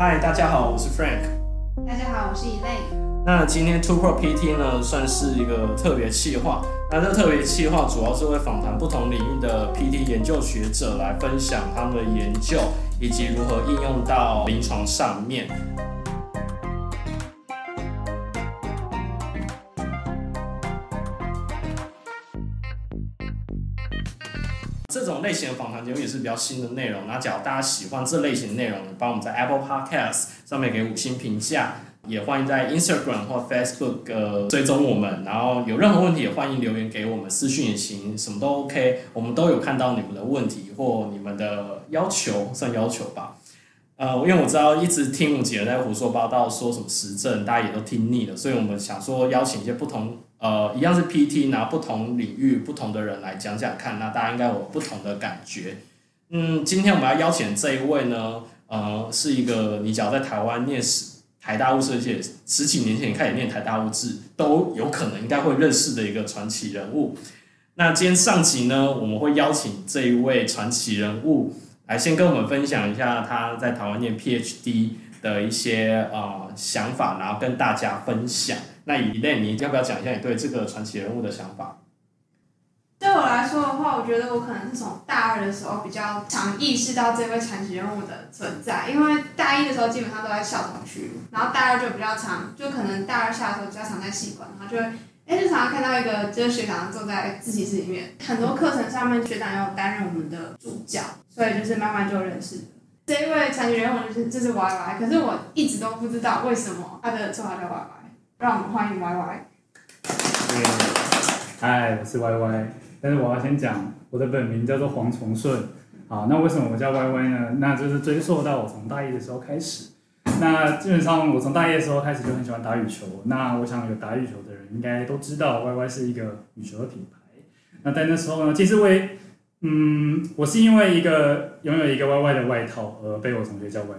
嗨，大家好，我是 Frank。大家好，我是 Elaine。那今天 Two Pro PT 呢，算是一个特别企划。那这特别企划主要是会访谈不同领域的 PT 研究学者，来分享他们的研究以及如何应用到临床上面。类型的访谈节目也是比较新的内容。那假如大家喜欢这类型的内容，帮我们在 Apple Podcast 上面给五星评价，也欢迎在 Instagram 或 Facebook 呃追踪我们。然后有任何问题也欢迎留言给我们，私讯也行，什么都 OK，我们都有看到你们的问题或你们的要求，算要求吧。呃，因为我知道一直听我姐在胡说八道，说什么时政，大家也都听腻了，所以我们想说邀请一些不同。呃，一样是 PT，拿不同领域不同的人来讲讲看，那大家应该有不同的感觉。嗯，今天我们要邀请这一位呢，呃，是一个你只要在台湾念史台大物质，而且十几年前开始念台大物质，都有可能应该会认识的一个传奇人物。那今天上集呢，我们会邀请这一位传奇人物来先跟我们分享一下他在台湾念 PhD 的一些呃想法，然后跟大家分享。那以内你要不要讲一下你对这个传奇人物的想法？对我来说的话，我觉得我可能是从大二的时候比较常意识到这位传奇人物的存在，因为大一的时候基本上都在校统区，然后大二就比较常，就可能大二下的时候比较常在系馆，然后就会哎，就常常看到一个就是学长坐在自习室里面，很多课程上面学长要担任我们的助教，所以就是慢慢就认识这一位残疾人我就是就是 Y Y，可是我一直都不知道为什么他的绰号叫 Y Y。让我们欢迎 Y Y。嗨，我是 Y Y，但是我要先讲，我的本名叫做黄崇顺。好，那为什么我叫 Y Y 呢？那就是追溯到我从大一的时候开始。那基本上我从大一的时候开始就很喜欢打羽球。那我想有打羽球的人应该都知道 Y Y 是一个羽球的品牌。那在那时候呢，其实我也，嗯，我是因为一个拥有一个 Y Y 的外套而被我同学叫 Y Y，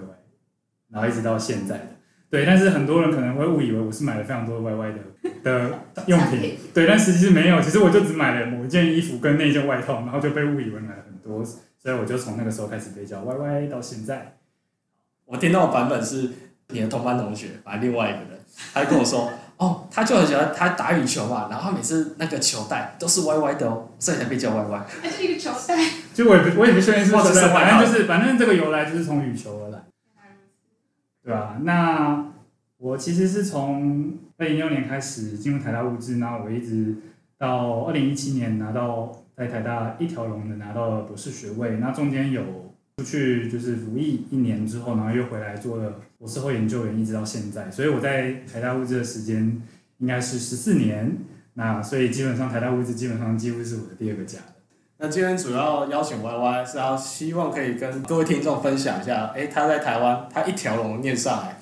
然后一直到现在的。对，但是很多人可能会误以为我是买了非常多的 YY 的 的用品，对，但实际是没有，其实我就只买了某一件衣服跟那件外套，然后就被误以为买了很多，所以我就从那个时候开始被叫 YY 到现在。我听到的版本是你的同班同学，反正另外一个人，他就跟我说，哦，他就很喜欢他打羽球嘛，然后他每次那个球带都是歪歪的哦，所以才被叫歪歪。还是一个球带？就我也不我也不确定是不是，反正就是反正这个由来就是从羽球而来。对啊，那我其实是从二零一六年开始进入台大物质，然后我一直到二零一七年拿到在台大一条龙的拿到了博士学位，那中间有出去就是服役一年之后，然后又回来做了博士后研究员，一直到现在，所以我在台大物质的时间应该是十四年，那所以基本上台大物质基本上几乎是我的第二个家。那今天主要邀请 Y Y 是要希望可以跟各位听众分享一下，诶，他在台湾，他一条龙念上来，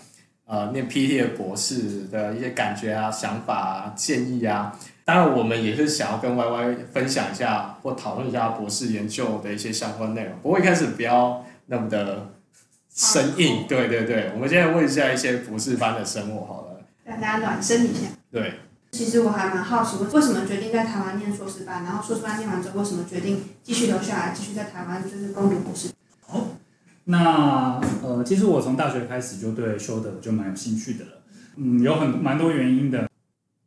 呃，念 PT 的博士的一些感觉啊、想法啊、建议啊。当然，我们也是想要跟 Y Y 分享一下或讨论一下博士研究的一些相关内容。不过一开始不要那么的生硬，对对对。我们现在问一下一些博士班的生活好了，让大家暖身一下。对。其实我还蛮好奇，为什么决定在台湾念硕士班？然后硕士班念完之后，为什么决定继续留下来，继续在台湾就是攻读博士？哦，那呃，其实我从大学开始就对修德就蛮有兴趣的了。嗯，有很蛮多原因的。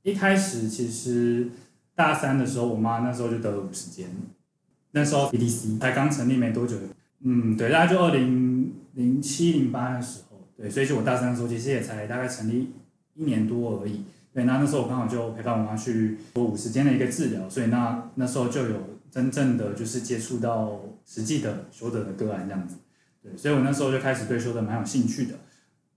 一开始其实大三的时候，我妈那时候就得了五十肩，那时候 PDC 才刚成立没多久。嗯，对，大概就二零零七零八的时候，对，所以就我大三的时候，其实也才大概成立一年多而已。对，那那时候我刚好就陪伴我妈去做五十肩的一个治疗，所以那那时候就有真正的就是接触到实际的修德的个案这样子。对，所以我那时候就开始对修德蛮有兴趣的。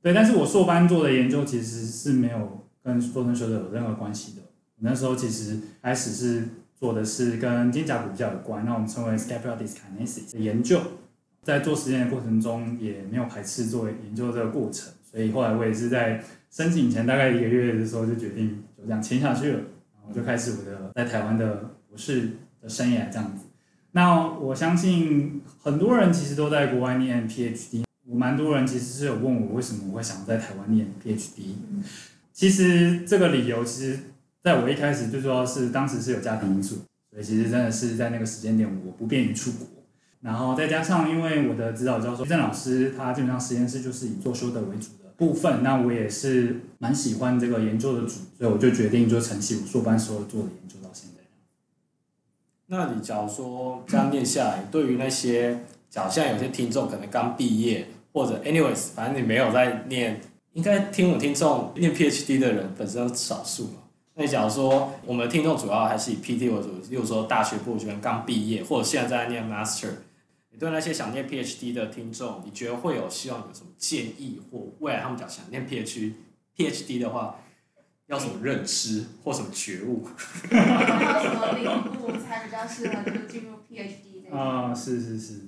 对，但是我硕班做的研究其实是没有跟做成修德有任何关系的。我那时候其实开始是做的是跟肩胛骨比较有关，那我们称为 scapular dyskinesis 的研究。在做实验的过程中也没有排斥做研究这个过程，所以后来我也是在。申请前大概一个月的时候就决定就这样签下去了，然后就开始我的在台湾的博士的生涯这样子。那我相信很多人其实都在国外念 PhD，我蛮多人其实是有问我为什么我会想在台湾念 PhD。其实这个理由其实在我一开始就说是当时是有家庭因素，所以其实真的是在那个时间点我不便于出国。然后再加上因为我的指导教授郑老师，他基本上实验室就是以做修德为主的部分，那我也是蛮喜欢这个研究的主，所以我就决定就承袭我硕班时候做的研究到现在。那你假如说这样念下来，对于那些假如现在有些听众可能刚毕业，或者 anyways，反正你没有在念，应该听我听众念 PhD 的人本身少数嘛。那你假如说我们的听众主要还是以 PT 为主，例如说大学部学生刚毕业，或者现在在念 Master，你对那些想念 PhD 的听众，你觉得会有希望有什么建议，或未来他们讲想念 PhD PhD 的话？要什么认知或什么觉悟？要什么领悟才比较适合就进入 PhD 的？啊，是是是。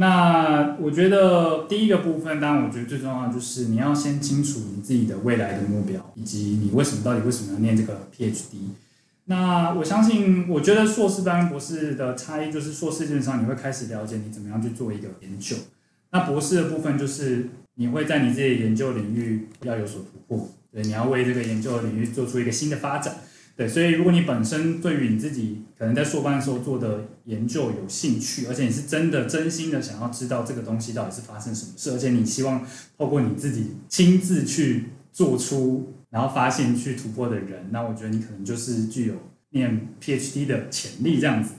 那我觉得第一个部分，当然我觉得最重要就是你要先清楚你自己的未来的目标，以及你为什么到底为什么要念这个 PhD。那我相信，我觉得硕士班跟博士的差异就是，硕士基本上你会开始了解你怎么样去做一个研究，那博士的部分就是你会在你自己研究领域要有所突破。对，你要为这个研究领域做出一个新的发展。对，所以如果你本身对于你自己可能在硕班的时候做的研究有兴趣，而且你是真的真心的想要知道这个东西到底是发生什么事，而且你希望透过你自己亲自去做出，然后发现去突破的人，那我觉得你可能就是具有念 PhD 的潜力这样子。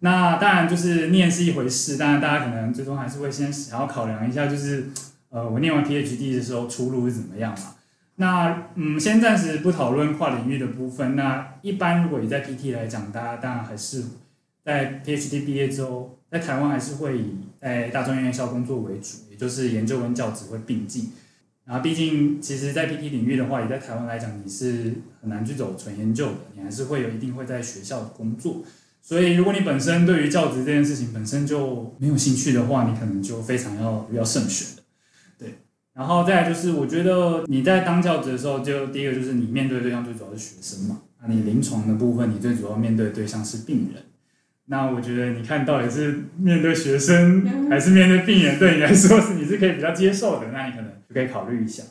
那当然就是念是一回事，当然大家可能最终还是会先想要考量一下，就是呃，我念完 PhD 的时候出路是怎么样嘛？那嗯，先暂时不讨论跨领域的部分。那一般如果你在 PT 来讲，大家当然还是在 PhD 毕业之后，在台湾还是会以在大专院校工作为主，也就是研究跟教职会并进。然后毕竟，其实，在 PT 领域的话，也在台湾来讲，你是很难去走纯研究的，你还是会有一定会在学校工作。所以，如果你本身对于教职这件事情本身就没有兴趣的话，你可能就非常要要慎选。对然后再来就是，我觉得你在当教职的时候，就第一个就是你面对的对象最主要是学生嘛。那你临床的部分，你最主要面对的对象是病人。那我觉得你看到底是面对学生还是面对病人，对你来说是你是可以比较接受的，那你可能就可以考虑一下。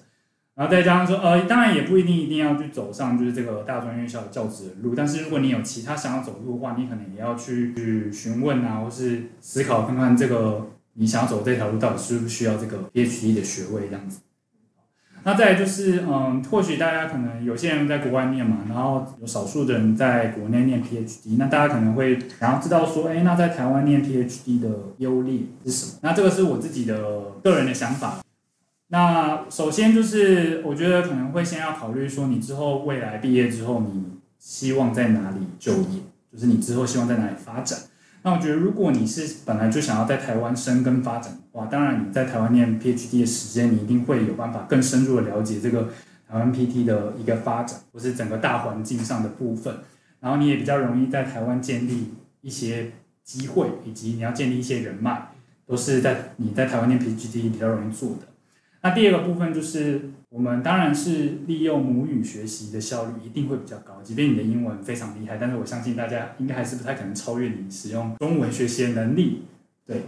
然后再加上说，呃，当然也不一定一定要去走上就是这个大专院校的教职的路，但是如果你有其他想要走路的话，你可能也要去去询问啊，或是思考看看这个。你想要走这条路，到底需不需要这个 PhD 的学位这样子？那再就是，嗯，或许大家可能有些人在国外念嘛，然后有少数的人在国内念 PhD，那大家可能会想要知道说，哎，那在台湾念 PhD 的优劣是什么？那这个是我自己的个人的想法。那首先就是，我觉得可能会先要考虑说，你之后未来毕业之后，你希望在哪里就业？就是你之后希望在哪里发展？那我觉得，如果你是本来就想要在台湾生根发展哇，当然你在台湾念 PhD 的时间，你一定会有办法更深入的了解这个台湾 PT 的一个发展，或是整个大环境上的部分。然后你也比较容易在台湾建立一些机会，以及你要建立一些人脉，都是在你在台湾念 PhD 比较容易做的。那第二个部分就是，我们当然是利用母语学习的效率一定会比较高，即便你的英文非常厉害，但是我相信大家应该还是不太可能超越你使用中文学习的能力。对，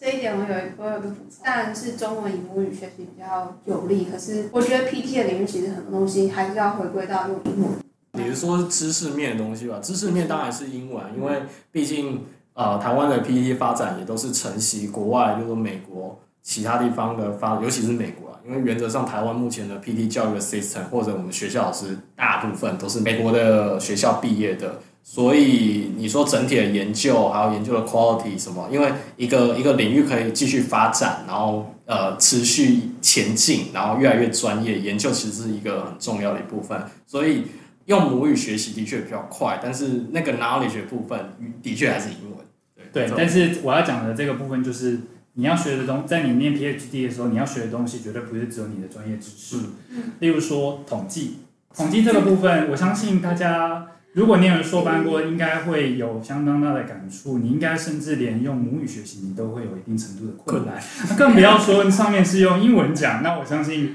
这一点我有我有个补充，当然是中文以母语学习比较有利，可是我觉得 PT 的领域其实很多东西还是要回归到用英文。比如说知识面的东西吧，知识面当然是英文，因为毕竟呃台湾的 PT 发展也都是承袭国外，就是说美国。其他地方的发，尤其是美国啊，因为原则上台湾目前的 PT 教育的 system 或者我们学校老师大部分都是美国的学校毕业的，所以你说整体的研究还有研究的 quality 什么，因为一个一个领域可以继续发展，然后呃持续前进，然后越来越专业，研究其实是一个很重要的一部分，所以用母语学习的确比较快，但是那个 knowledge 的部分的确还是英文。对，对，但是我要讲的这个部分就是。你要学的东，在你念 PhD 的时候，你要学的东西绝对不是只有你的专业知识。嗯例如说统计，统计这个部分，我相信大家如果念了硕班过，应该会有相当大的感触。你应该甚至连用母语学习，你都会有一定程度的困难，更不要说上面是用英文讲。那我相信，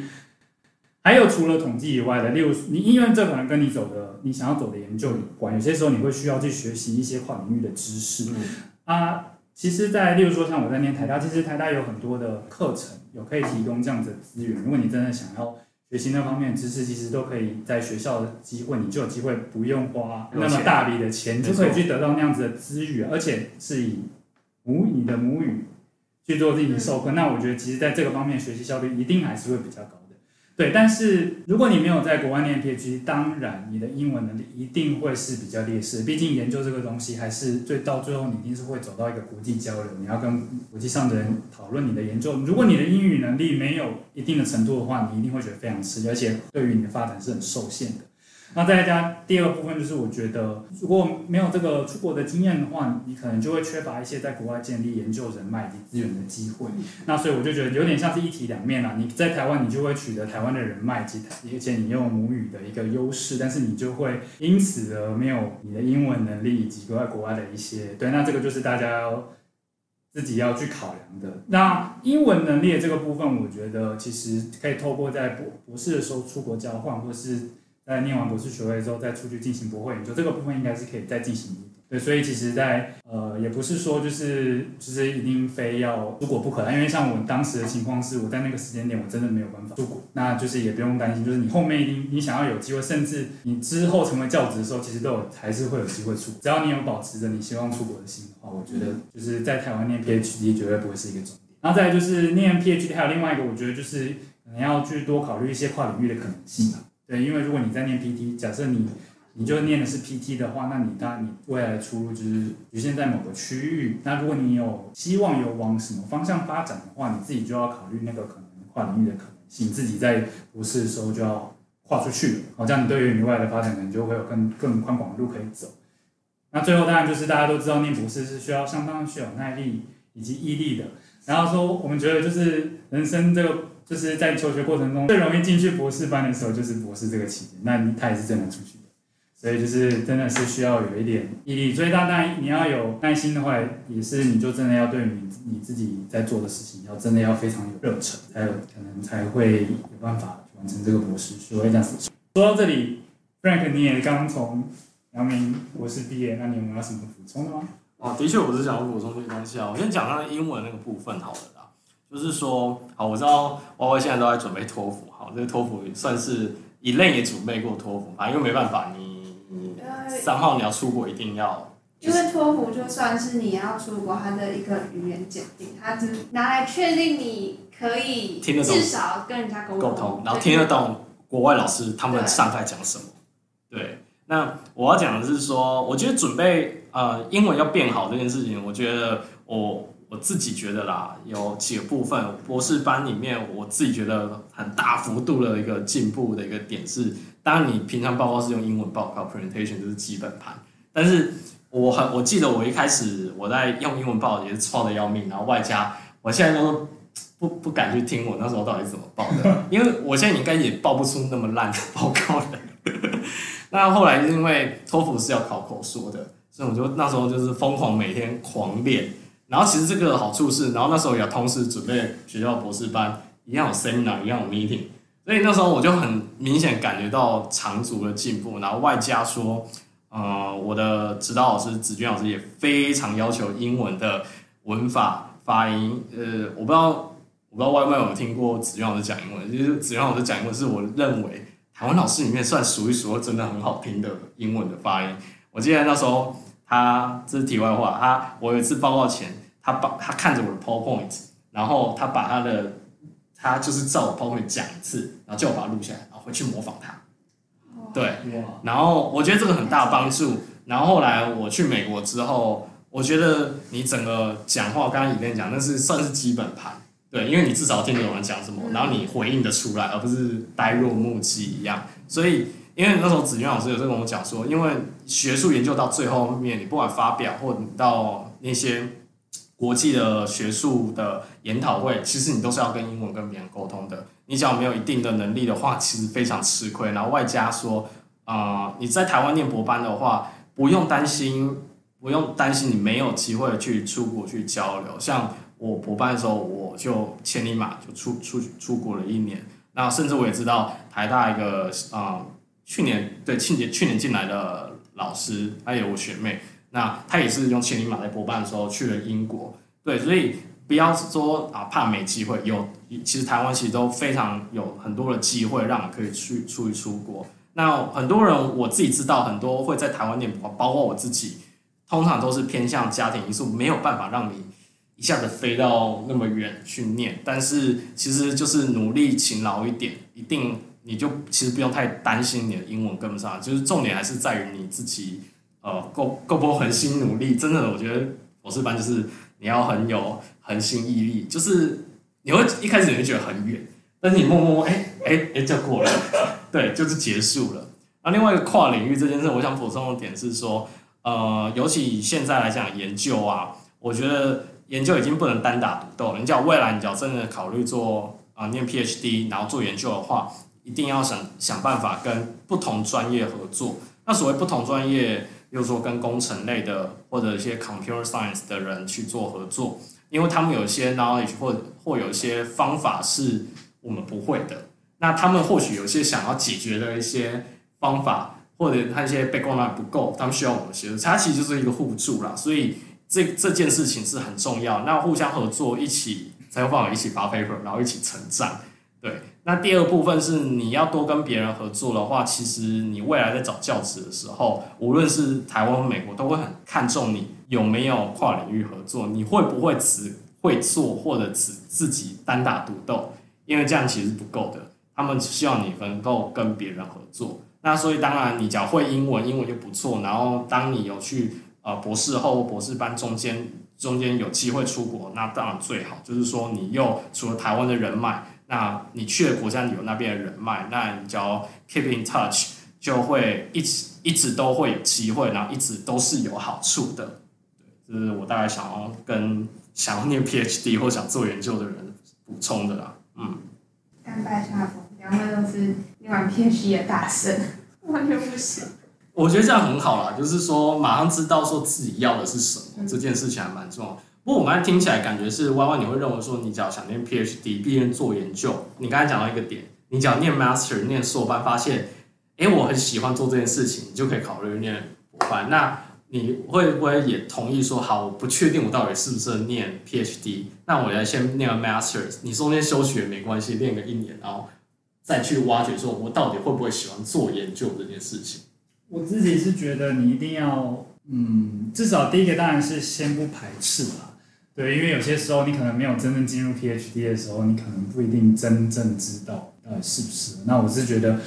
还有除了统计以外的，例如你因为这可能跟你走的，你想要走的研究有关。有些时候你会需要去学习一些跨领域的知识啊。其实，在例如说像我在念台大，其实台大有很多的课程有可以提供这样子的资源。如果你真的想要学习那方面知识，其实都可以在学校的机会，你就有机会不用花那么大笔的钱，就可以去得到那样子的资源，而且是以母你的母语去做自己的授课，那我觉得其实在这个方面学习效率一定还是会比较高。对，但是如果你没有在国外念 PhD，当然你的英文能力一定会是比较劣势。毕竟研究这个东西，还是最到最后你一定是会走到一个国际交流，你要跟国际上的人讨论你的研究。如果你的英语能力没有一定的程度的话，你一定会觉得非常吃力，而且对于你的发展是很受限的。那再加第二个部分就是，我觉得如果没有这个出国的经验的话，你可能就会缺乏一些在国外建立研究人脉以及资源的机会。那所以我就觉得有点像是一体两面啦。你在台湾，你就会取得台湾的人脉及台而且你用母语的一个优势，但是你就会因此而没有你的英文能力以及国外国外的一些。对，那这个就是大家要自己要去考量的。那英文能力的这个部分，我觉得其实可以透过在博博士的时候出国交换，或是。在念完博士学位之后，再出去进行博会研究，这个部分应该是可以再进行。对，所以其实在，在呃，也不是说就是就是一定非要出国不可，因为像我当时的情况是，我在那个时间点我真的没有办法出国，那就是也不用担心，就是你后面一定你想要有机会，甚至你之后成为教职的时候，其实都有还是会有机会出国，只要你有保持着你希望出国的心的话，我觉得就是在台湾念 PhD 绝对不会是一个重点。然后再来就是念 PhD 还有另外一个，我觉得就是可能要去多考虑一些跨领域的可能性。对，因为如果你在念 PT，假设你你就念的是 PT 的话，那你当然你未来的出路就是局限在某个区域。那如果你有希望有往什么方向发展的话，你自己就要考虑那个可能跨领域的可能性，自己在博士的时候就要跨出去。好，这样你对于你未来的发展可能就会有更更宽广的路可以走。那最后当然就是大家都知道，念博士是需要相当需要耐力以及毅力的。然后说我们觉得就是人生这个。就是在求学过程中最容易进去博士班的时候，就是博士这个期间。那他也是真的出去的，所以就是真的是需要有一点毅力。所以当然你要有耐心的话，也是你就真的要对你你自己在做的事情，要真的要非常有热忱，才有可能才会有办法完成这个博士学位这样子。说到这里，Frank，你也刚从阳明博士毕业，那你有没有什么补充的吗？啊，的确我是想要补充这个东西啊。我先讲他的英文那个部分好了。就是说，好，我知道歪歪现在都在准备托福，好，这个托福算是一类也准备过托福，反正因为没办法，你你三号你要出国一定要，因为托福就算是你要出国，它的一个语言检定，它只拿来确定你可以听得懂，至少跟人家沟沟通，然后听得懂国外老师他们上台讲什么。对，对，那我要讲的是说，我觉得准备呃英文要变好这件事情，我觉得我。我自己觉得啦，有几个部分，博士班里面我自己觉得很大幅度的一个进步的一个点是，当然你平常报告是用英文报告，presentation 就是基本盘，但是我很我记得我一开始我在用英文报也是错的要命，然后外加我现在都不不敢去听我那时候到底怎么报的，因为我现在应该也报不出那么烂的报告了。那后来因为托福是要考口说的，所以我就那时候就是疯狂每天狂练。然后其实这个好处是，然后那时候也同时准备学校博士班，一样有 seminar，一样有 meeting，所以那时候我就很明显感觉到长足的进步。然后外加说，呃，我的指导老师子君老师也非常要求英文的文法发音。呃，我不知道，我不知道外面有没有听过子君老师讲英文，其实子君老师讲英文是我认为台湾老师里面算数一数二真的很好听的英文的发音。我记得那时候他这是题外话，他我有一次报告前。他把他看着我的 PowerPoint，然后他把他的他就是照我 PowerPoint 讲一次，然后叫我把它录下来，然后回去模仿他。对，然后我觉得这个很大帮助。然后后来我去美国之后，我觉得你整个讲话，刚刚你跟你讲，那是算是基本盘。对，因为你至少听得懂人讲什么，然后你回应的出来，而不是呆若木鸡一样。所以，因为那时候子君老师有在跟我讲说，因为学术研究到最后面，你不管发表或你到那些。国际的学术的研讨会，其实你都是要跟英文跟别人沟通的。你只要没有一定的能力的话，其实非常吃亏。然后外加说，啊、你在台湾念博班的话，不用担心，不用担心你没有机会去出国去交流。像我博班的时候，我就千里马就出出出国了一年。那甚至我也知道台大一个啊、去年对庆节去年进来的老师，还有我学妹。那他也是用千里马在博办的时候去了英国，对，所以不要说啊怕没机会，有其实台湾其实都非常有很多的机会让你可以去出去出国。那很多人我自己知道，很多会在台湾念博，包括我自己，通常都是偏向家庭因素，没有办法让你一下子飞到那么远去念，但是其实就是努力勤劳一点，一定你就其实不用太担心你的英文跟不上，就是重点还是在于你自己呃够够不够恒心努力。真的，我觉得博士班就是你要很有恒心毅力，就是你会一开始你会觉得很远，但是你默默哎哎哎就过了，对，就是结束了。那另外一个跨领域这件事，我想补充的点是说，呃，尤其以现在来讲研究啊，我觉得。研究已经不能单打独斗了。你讲未来，你要真的考虑做啊、念 PhD，然后做研究的话，一定要想想办法跟不同专业合作。那所谓不同专业，比如说跟工程类的或者一些 computer science 的人去做合作，因为他们有些 knowledge 或或有些方法是我们不会的。那他们或许有些想要解决的一些方法，或者他一些 background 不够，他们需要我们协助。它其实就是一个互助啦，所以。这这件事情是很重要，那互相合作，一起才会放一起发 paper，然后一起成长。对，那第二部分是你要多跟别人合作的话，其实你未来在找教职的时候，无论是台湾美国，都会很看重你有没有跨领域合作，你会不会只会做或者只自己单打独斗，因为这样其实不够的，他们只希望你能够跟别人合作。那所以当然，你只要会英文，英文就不错。然后当你有去。呃，博士后、博士班中间中间有机会出国，那当然最好。就是说，你又除了台湾的人脉，那你去的国家你有那边的人脉，那你只要 keep in touch，就会一直一直都会有机会，然后一直都是有好处的。对，这是我大概想要跟想要念 PhD 或想做研究的人补充的啦。嗯。干拜下风，两位都是念完 PhD 的大神，完全不行。我觉得这样很好啦，就是说马上知道说自己要的是什么，这件事情还蛮重要。不过我刚才听起来感觉是 Y Y，，你会认为说你只要想念 PhD，毕竟做研究。你刚才讲到一个点，你只要念 Master、念硕班，发现，哎，我很喜欢做这件事情，你就可以考虑念博班。那你会不会也同意说，好，我不确定我到底适不适合念 PhD，那我来先念个 Master，你中间休学没关系，念个一年，然后再去挖掘说，我到底会不会喜欢做研究这件事情。我自己是觉得你一定要，嗯，至少第一个当然是先不排斥啦，对，因为有些时候你可能没有真正进入 PhD 的时候，你可能不一定真正知道到底是不是。那我是觉得，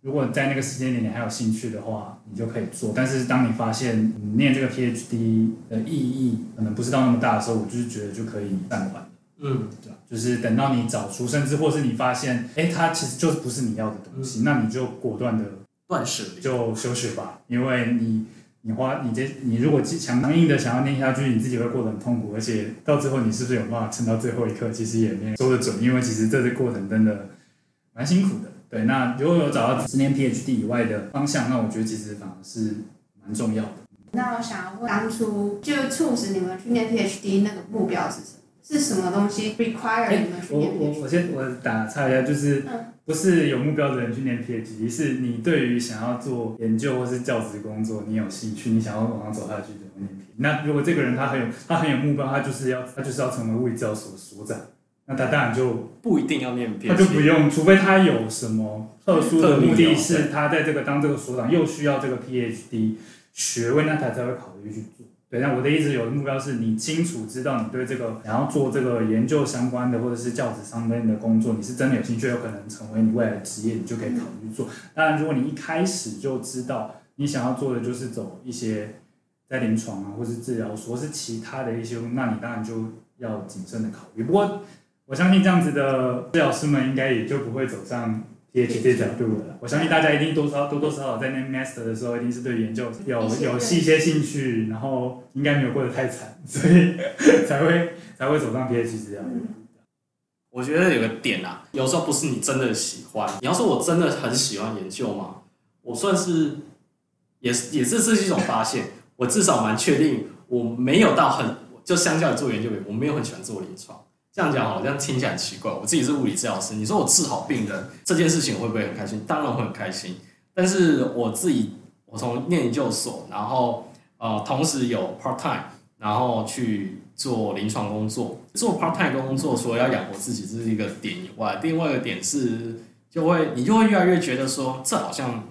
如果在那个时间点你还有兴趣的话，你就可以做。但是当你发现你念这个 PhD 的意义可能不是到那么大的时候，我就是觉得就可以暂缓。嗯，对，就是等到你找出，甚至或是你发现，哎，它其实就不是你要的东西，嗯、那你就果断的。断舍就休学吧，因为你你花你这你如果强硬的想要念下去，你自己会过得很痛苦，而且到最后你是不是有办法撑到最后一刻，其实也没有说得准，因为其实这个过程真的蛮辛苦的。对，那如果有找到十年 PhD 以外的方向，那我觉得其实反而是蛮重要的。那我想要问，当初就促使你们去念 PhD 那个目标是什么？是什么东西 require 你们去念 PhD？我我我先我打岔一下，就是。嗯不是有目标的人去念 PhD，是你对于想要做研究或是教职工作，你有兴趣，你想要往上走下去就念 PhD。那如果这个人他很有他很有目标，他就是要他就是要成为物理治疗所所长，那他当然就不一定要念 PhD，他就不用，除非他有什么特殊的目的，是他在这个当这个所长又需要这个 PhD 学位，那他才会考虑去做。对，那我的意思，有的目标是你清楚知道你对这个想要做这个研究相关的，或者是教职上面的工作，你是真的有兴趣，有可能成为你未来的职业，你就可以考虑做。当然，如果你一开始就知道你想要做的就是走一些在临床啊，或是治疗所，或是其他的一些，那你当然就要谨慎的考虑。不过，我相信这样子的治疗师们应该也就不会走上。PhD 这条路了，我相信大家一定多少多多少少在念 Master 的时候，一定是对研究有有一些兴趣，然后应该没有过得太惨，所以才会才会走上 PhD 这条路。我觉得有个点啊，有时候不是你真的喜欢，你要说我真的很喜欢研究嘛？我算是也是也是这是一种发现，我至少蛮确定我没有到很就相较于做研究，我没有很喜欢做临床。这样讲好像听起来很奇怪。我自己是物理治疗师，你说我治好病人这件事情会不会很开心？当然会很开心。但是我自己，我从念研究所，然后呃，同时有 part time，然后去做临床工作。做 part time 工作，除了要养活自己，这是一个点以外，另外一个点是，就会你就会越来越觉得说，这好像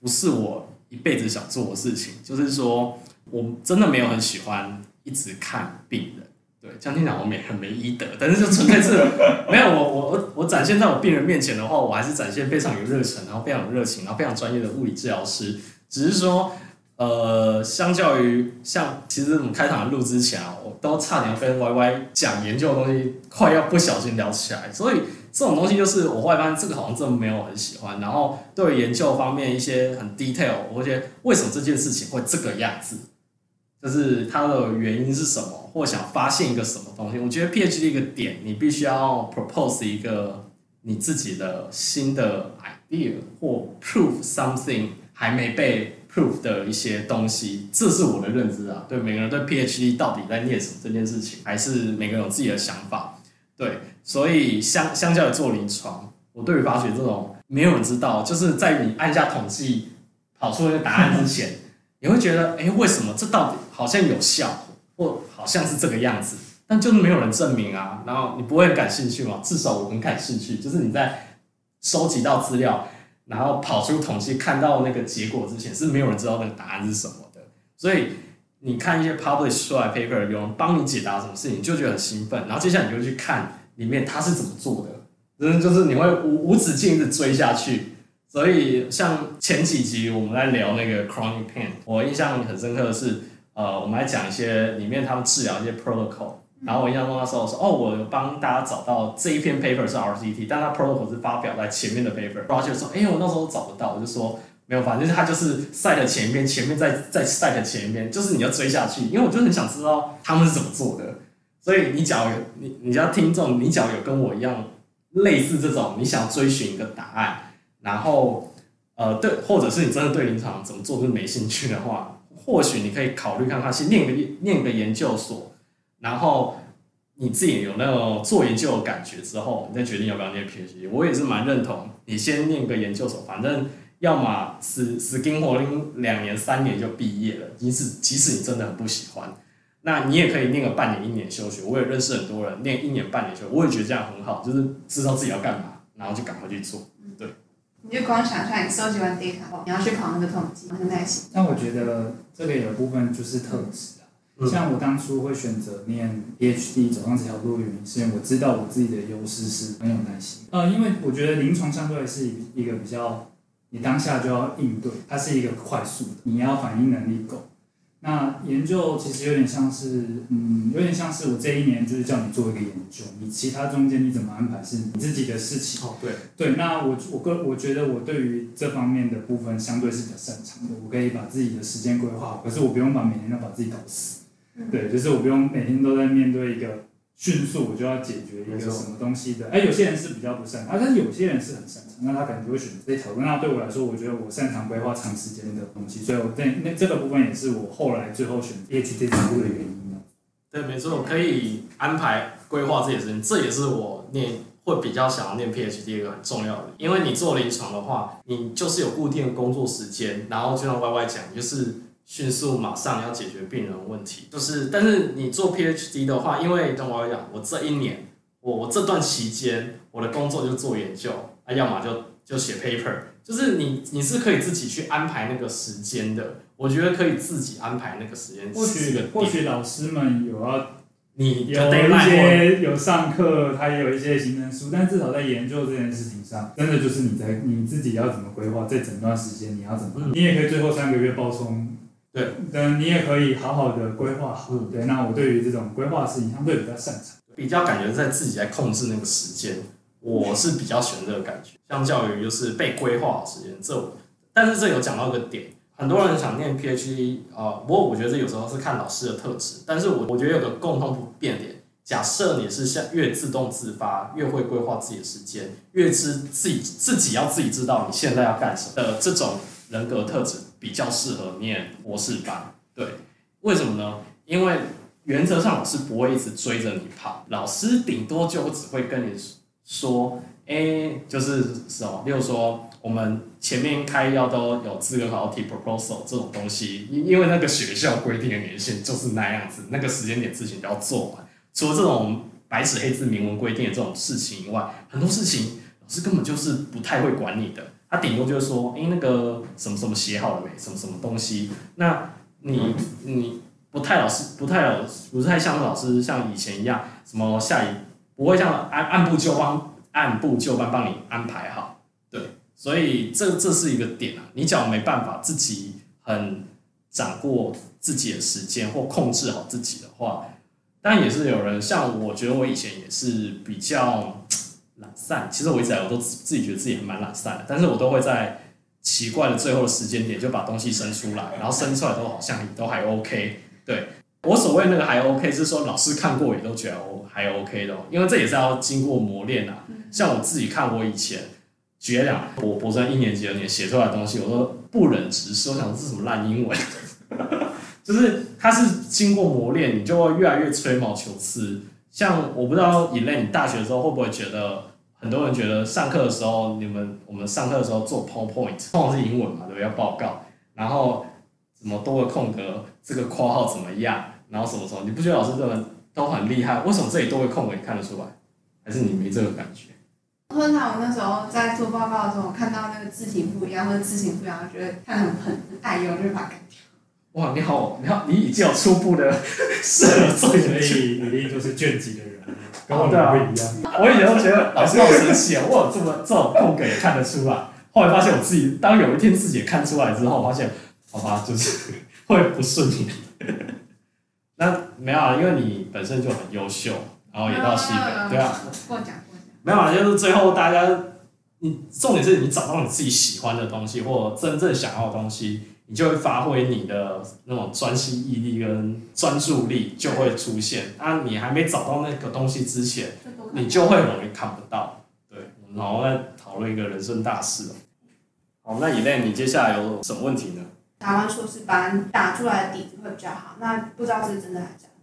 不是我一辈子想做的事情。就是说我真的没有很喜欢一直看病人。对，这样听起来我没很没医德，但是就纯粹是 没有我我我我展现在我病人面前的话，我还是展现非常有热忱，然后非常有热情，然后非常专业的物理治疗师。只是说，呃，相较于像其实我们开场录之前啊，我都差点跟 Y Y 讲研究的东西，快要不小心聊起来。所以这种东西就是我外班这个好像真的没有很喜欢。然后对研究方面一些很 detail，我觉得为什么这件事情会这个样子？就是它的原因是什么，或想发现一个什么东西。我觉得 PhD 一个点，你必须要 propose 一个你自己的新的 idea 或 prove something 还没被 prove 的一些东西。这是我的认知啊。对每个人对 PhD 到底在念什么这件事情，还是每个人有自己的想法。对，所以相相较于做临床，我对于法学这种没有人知道，就是在你按下统计跑出那个答案之前。你会觉得，哎、为什么这到底好像有效，或好像是这个样子，但就是没有人证明啊。然后你不会很感兴趣吗？至少我很感兴趣。就是你在收集到资料，然后跑出统计，看到那个结果之前，是没有人知道那个答案是什么的。所以你看一些 publish 出来 paper，有人帮你解答什么事情，就觉得很兴奋。然后接下来你就去看里面他是怎么做的，真的就是你会无无止境的追下去。所以，像前几集我们在聊那个 chronic pain，我印象很深刻的是，呃，我们来讲一些里面他们治疗一些 protocol，然后我印象中那时候说，哦，我帮大家找到这一篇 paper 是 RCT，但它 protocol 是发表在前面的 paper，然后就说，哎、我那时候找不到，我就说没有，反正他就是 cite 前面，前面再再 cite 前面，就是你要追下去，因为我就很想知道他们是怎么做的。所以你假如有你你要听众，你假如有跟我一样类似这种，你想追寻一个答案。然后，呃，对，或者是你真的对临床怎么做就是没兴趣的话，或许你可以考虑看看，先念个念个研究所，然后你自己有那种做研究的感觉之后，你再决定要不要念 PhD。我也是蛮认同，你先念个研究所，反正要么死死盯活盯两年三年就毕业了，即使即使你真的很不喜欢，那你也可以念个半年一年休学。我也认识很多人念一年半年休，我也觉得这样很好，就是知道自己要干嘛，然后就赶快去做。对。你就光想出来，你收集完 data 后，你要去跑那个统计，那就耐心。但我觉得这个有部分就是特质啊。嗯、像我当初会选择念 PhD 走上这条路的原因，是因为我知道我自己的优势是很有耐心。呃，因为我觉得临床相对是一个比较，你当下就要应对，它是一个快速的，你要反应能力够。那研究其实有点像是，嗯，有点像是我这一年就是叫你做一个研究，你其他中间你怎么安排是你自己的事情。哦，对。对，那我我个我觉得我对于这方面的部分相对是比较擅长的，我可以把自己的时间规划好，可是我不用把每天都把自己搞死。对，就是我不用每天都在面对一个。迅速我就要解决一个什么东西的，哎，有些人是比较不擅长，啊，但是有些人是很擅长，那他可能就会选择这条路。那对我来说，我觉得我擅长规划长时间的东西，所以我那那这个部分也是我后来最后选 PhD 这条路的原因。对，没错，我可以安排规划这些事情，这也是我念会比较想要念 PhD 一个很重要的，因为你做临床的话，你就是有固定的工作时间，然后就像 Y Y 讲，就是。迅速马上要解决病人问题，就是，但是你做 PhD 的话，因为等我讲，我这一年，我我这段期间，我的工作就做研究，啊，要么就就写 paper，就是你你是可以自己去安排那个时间的，我觉得可以自己安排那个时间。或许或许老师们有要你有一些有上课，他也有一些行程书，但至少在研究这件事情上，真的就是你在你自己要怎么规划这整段时间，你要怎么，嗯、你也可以最后三个月报冲。对，等你也可以好好的规划好。嗯、对，那我对于这种规划事情相对比较擅长，比较感觉在自己在控制那个时间，我是比较喜欢这个感觉。相较于就是被规划的时间，这但是这有讲到一个点，很多人想念 PhD 啊、呃，不过我觉得这有时候是看老师的特质，但是我我觉得有个共同不变点，假设你是像越自动自发，越会规划自己的时间，越知自己自己要自己知道你现在要干什么的这种人格特质。比较适合念博士班，对，为什么呢？因为原则上老师不会一直追着你跑，老师顶多就只会跟你说，哎、就是什么，例如说我们前面开药都有资格考题 proposal 这种东西，因因为那个学校规定的年限就是那样子，那个时间点之前就要做完。除了这种白纸黑字明文规定的这种事情以外，很多事情老师根本就是不太会管你的。他顶多就是说，哎、欸，那个什么什么写好了没？什么什么东西？那你你不太老师，不太老，不太像老师像以前一样，什么下一不会像按按部就班，按部就班帮你安排好，对，所以这这是一个点啊，你只要没办法自己很掌握自己的时间或控制好自己的话，当然也是有人像我觉得我以前也是比较懒散，其实我一直来我都自己觉得自己还蛮懒散的，但是我都会在。奇怪的最后的时间点就把东西生出来，然后生出来都好像都还 OK。对，我所谓那个还 OK 是说老师看过也都觉得还 OK 的，因为这也是要经过磨练啊。像我自己看我以前绝两，我博士一年级、二年写出来的东西，我都不忍直视，我想这是什么烂英文，就是它是经过磨练，你就会越来越吹毛求疵。像我不知道以类，你大学的时候会不会觉得？很多人觉得上课的时候，你们我们上课的时候做 PowerPoint，通常是英文嘛，对不对？要报告，然后什么多个空格，这个括号怎么样，然后什么什么，你不觉得老师这们都很厉害？为什么这里多个空格你看得出来？还是你没这个感觉？通常我那时候在做报告的时候，看到那个字体不一样或者字形不一样，我觉得看很很碍眼，我就把它改掉。哇，你好，你好，你已经有初步的设计，所以一定就是卷积的人。跟我不一样，我以前都觉得 老师好神奇啊！我有这么这种空格也看得出来，后来发现我自己，当有一天自己也看出来之后，发现，好吧，就是 会不顺利。那没有啊，因为你本身就很优秀，然后也到西北，对啊。过奖过奖。没有啊，就是最后大家，你重点是你找到你自己喜欢的东西，或真正想要的东西。你就会发挥你的那种专心毅力跟专注力就会出现。啊，你还没找到那个东西之前，你就会容易看不到。对，然后再讨论一个人生大事。好，那 Elaine，你接下来有什么问题呢？台湾硕士班打出来的底子会比较好，那不知道是真的还是假的？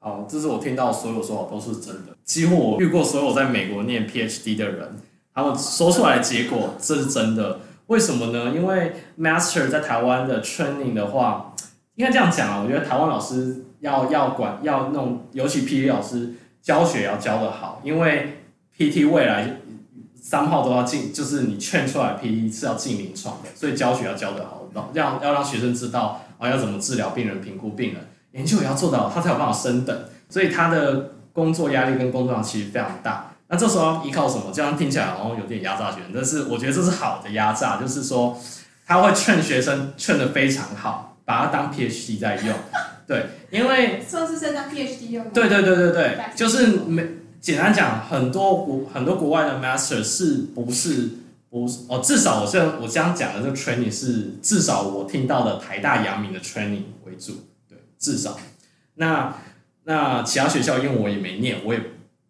好，这是我听到所有说法都是真的。几乎我遇过所有在美国念 PhD 的人，他们说出来的结果，这是真的。为什么呢？因为 Master 在台湾的 training 的话，应该这样讲啊。我觉得台湾老师要要管要弄，尤其 PT 老师教学要教得好，因为 PT 未来三号都要进，就是你劝出来 PT 是要进临床的，所以教学要教得好，让要让学生知道啊要怎么治疗病人、评估病人，研究也要做到，他才有办法升等。所以他的工作压力跟工作量其实非常大。那这时候依靠什么？这样听起来好像有点压榨学生，但是我觉得这是好的压榨，就是说他会劝学生劝的非常好，把它当 PhD 在用。对，因为硕士生当 PhD 用。对对对对对，就是没简单讲，很多国很多国外的 Master 是不是不是哦？至少我这我这样讲的这个 training 是至少我听到的台大阳明的 training 为主，对，至少。那那其他学校因为我也没念，我也。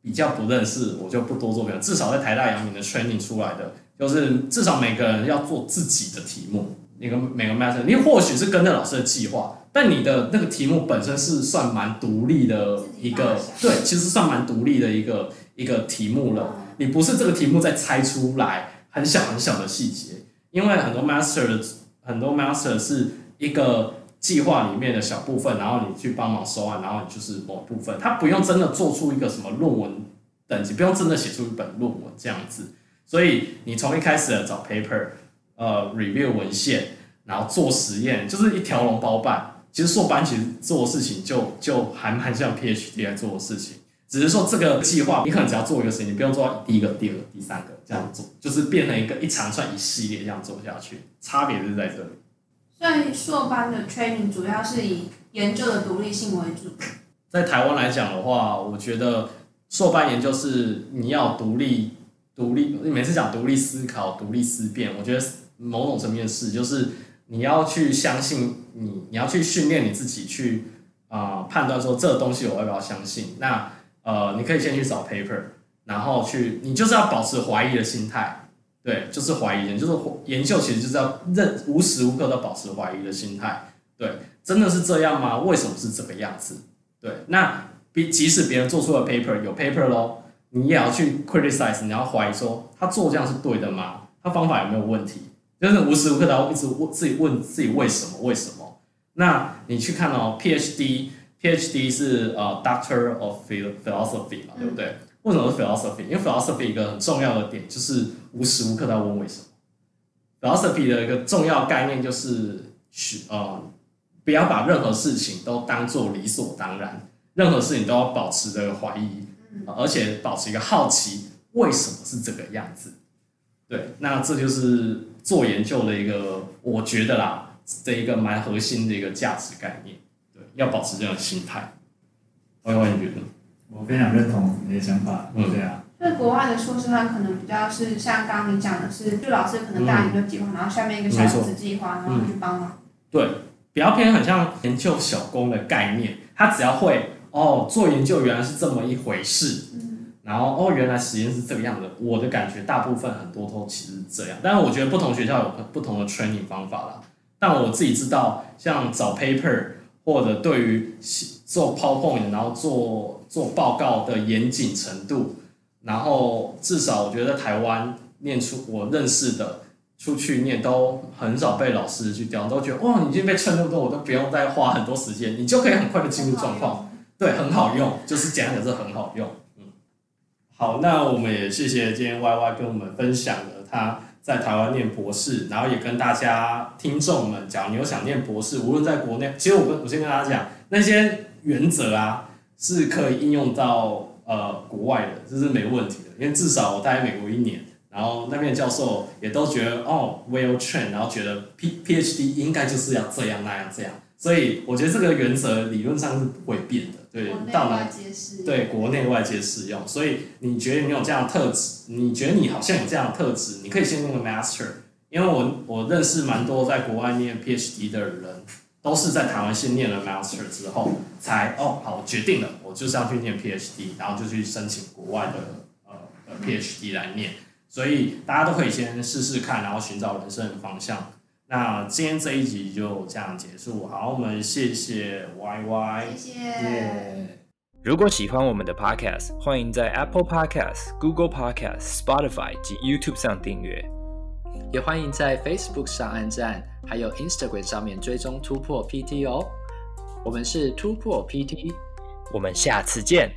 比较不认识，我就不多做表。至少在台大阳明的 training 出来的，就是至少每个人要做自己的题目。那个每个 master，你或许是跟着老师的计划，但你的那个题目本身是算蛮独立的一个，对，其实算蛮独立的一个一个题目了。你不是这个题目再猜出来很小很小的细节，因为很多 master 的很多 master 是一个。计划里面的小部分，然后你去帮忙收案，然后你就是某部分，他不用真的做出一个什么论文等级，不用真的写出一本论文这样子。所以你从一开始的找 paper，呃，review 文献，然后做实验，就是一条龙包办。其实硕班其实做事情就就还蛮像 PhD 来做的事情，只是说这个计划你可能只要做一个事情，你不用做到第一个、第二个、第三个这样做，就是变成一个一长串一系列这样做下去，差别就是在这里。所以硕班的 training 主要是以研究的独立性为主。在台湾来讲的话，我觉得硕班研究是你要独立、独立。你每次讲独立思考、独立思辨，我觉得某种层面是，就是你要去相信你，你要去训练你自己去啊、判断说这东西我要不要相信。那呃，你可以先去找 paper，然后去，你就是要保持怀疑的心态。对，就是怀疑人，就是研究，其实就是要认无时无刻都保持怀疑的心态。对，真的是这样吗？为什么是这个样子？对，那比即使别人做出了 paper 有 paper 咯，你也要去 criticize，你要怀疑说他做这样是对的吗？他方法有没有问题？就是无时无刻都要一直问自己问自己为什么？为什么？那你去看哦，PhD，PhD 是呃 Doctor of Philosophy 嘛，对不对？为什么是 philosophy？因为 philosophy 一个很重要的点就是无时无刻都要问为什么。philosophy 的一个重要概念就是学呃不要把任何事情都当做理所当然，任何事情都要保持着怀疑，而且保持一个好奇，为什么是这个样子？对，那这就是做研究的一个，我觉得啦，的一个蛮核心的一个价值概念。对，要保持这种心态。歪歪，你觉得？我非常认同你的想法。嗯，对啊。就是国外的硕士他可能比较是像刚刚你讲的是，就老师可能大研究计划，嗯、然后下面一个小组织计划，然后去帮忙。对，比较偏很像研究小工的概念，他只要会哦，做研究原来是这么一回事。嗯然后哦，原来实验是这个样子。我的感觉，大部分很多都其实是这样。但是我觉得不同学校有不同的 training 方法啦。但我自己知道，像找 paper 或者对于做 PowerPoint，然后做做报告的严谨程度，然后至少我觉得台湾念出我认识的出去念都很少被老师去刁，都觉得哇，你已经被劝那么多，我都不用再花很多时间，你就可以很快的进入状况。对，很好用，就是简单讲是很好用。嗯好，那我们也谢谢今天 Y Y 跟我们分享了他在台湾念博士，然后也跟大家听众们讲，你有想念博士，无论在国内，其实我跟我先跟大家讲，那些原则啊是可以应用到呃国外的，这是没问题的，因为至少我待在美国一年，然后那边的教授也都觉得哦 well trained，然后觉得 P PhD 应该就是要这样那样这样，所以我觉得这个原则理论上是不会变的。对，到哪对国内外皆适用，所以你觉得你有这样的特质，你觉得你好像有这样的特质，你可以先念个 master，因为我我认识蛮多在国外念 PhD 的人，都是在台湾先念了 master 之后，才哦好决定了，我就是要去念 PhD，然后就去申请国外的呃 PhD 来念，所以大家都可以先试试看，然后寻找人生的方向。那今天这一集就这样结束，好，我们谢谢 Y Y，谢谢。Yeah. 如果喜欢我们的 Podcast，欢迎在 Apple Podcast、Google Podcast、Spotify 及 YouTube 上订阅，也欢迎在 Facebook 上按赞，还有 Instagram 上面追踪突破 PT 哦。我们是突破 PT，我们下次见。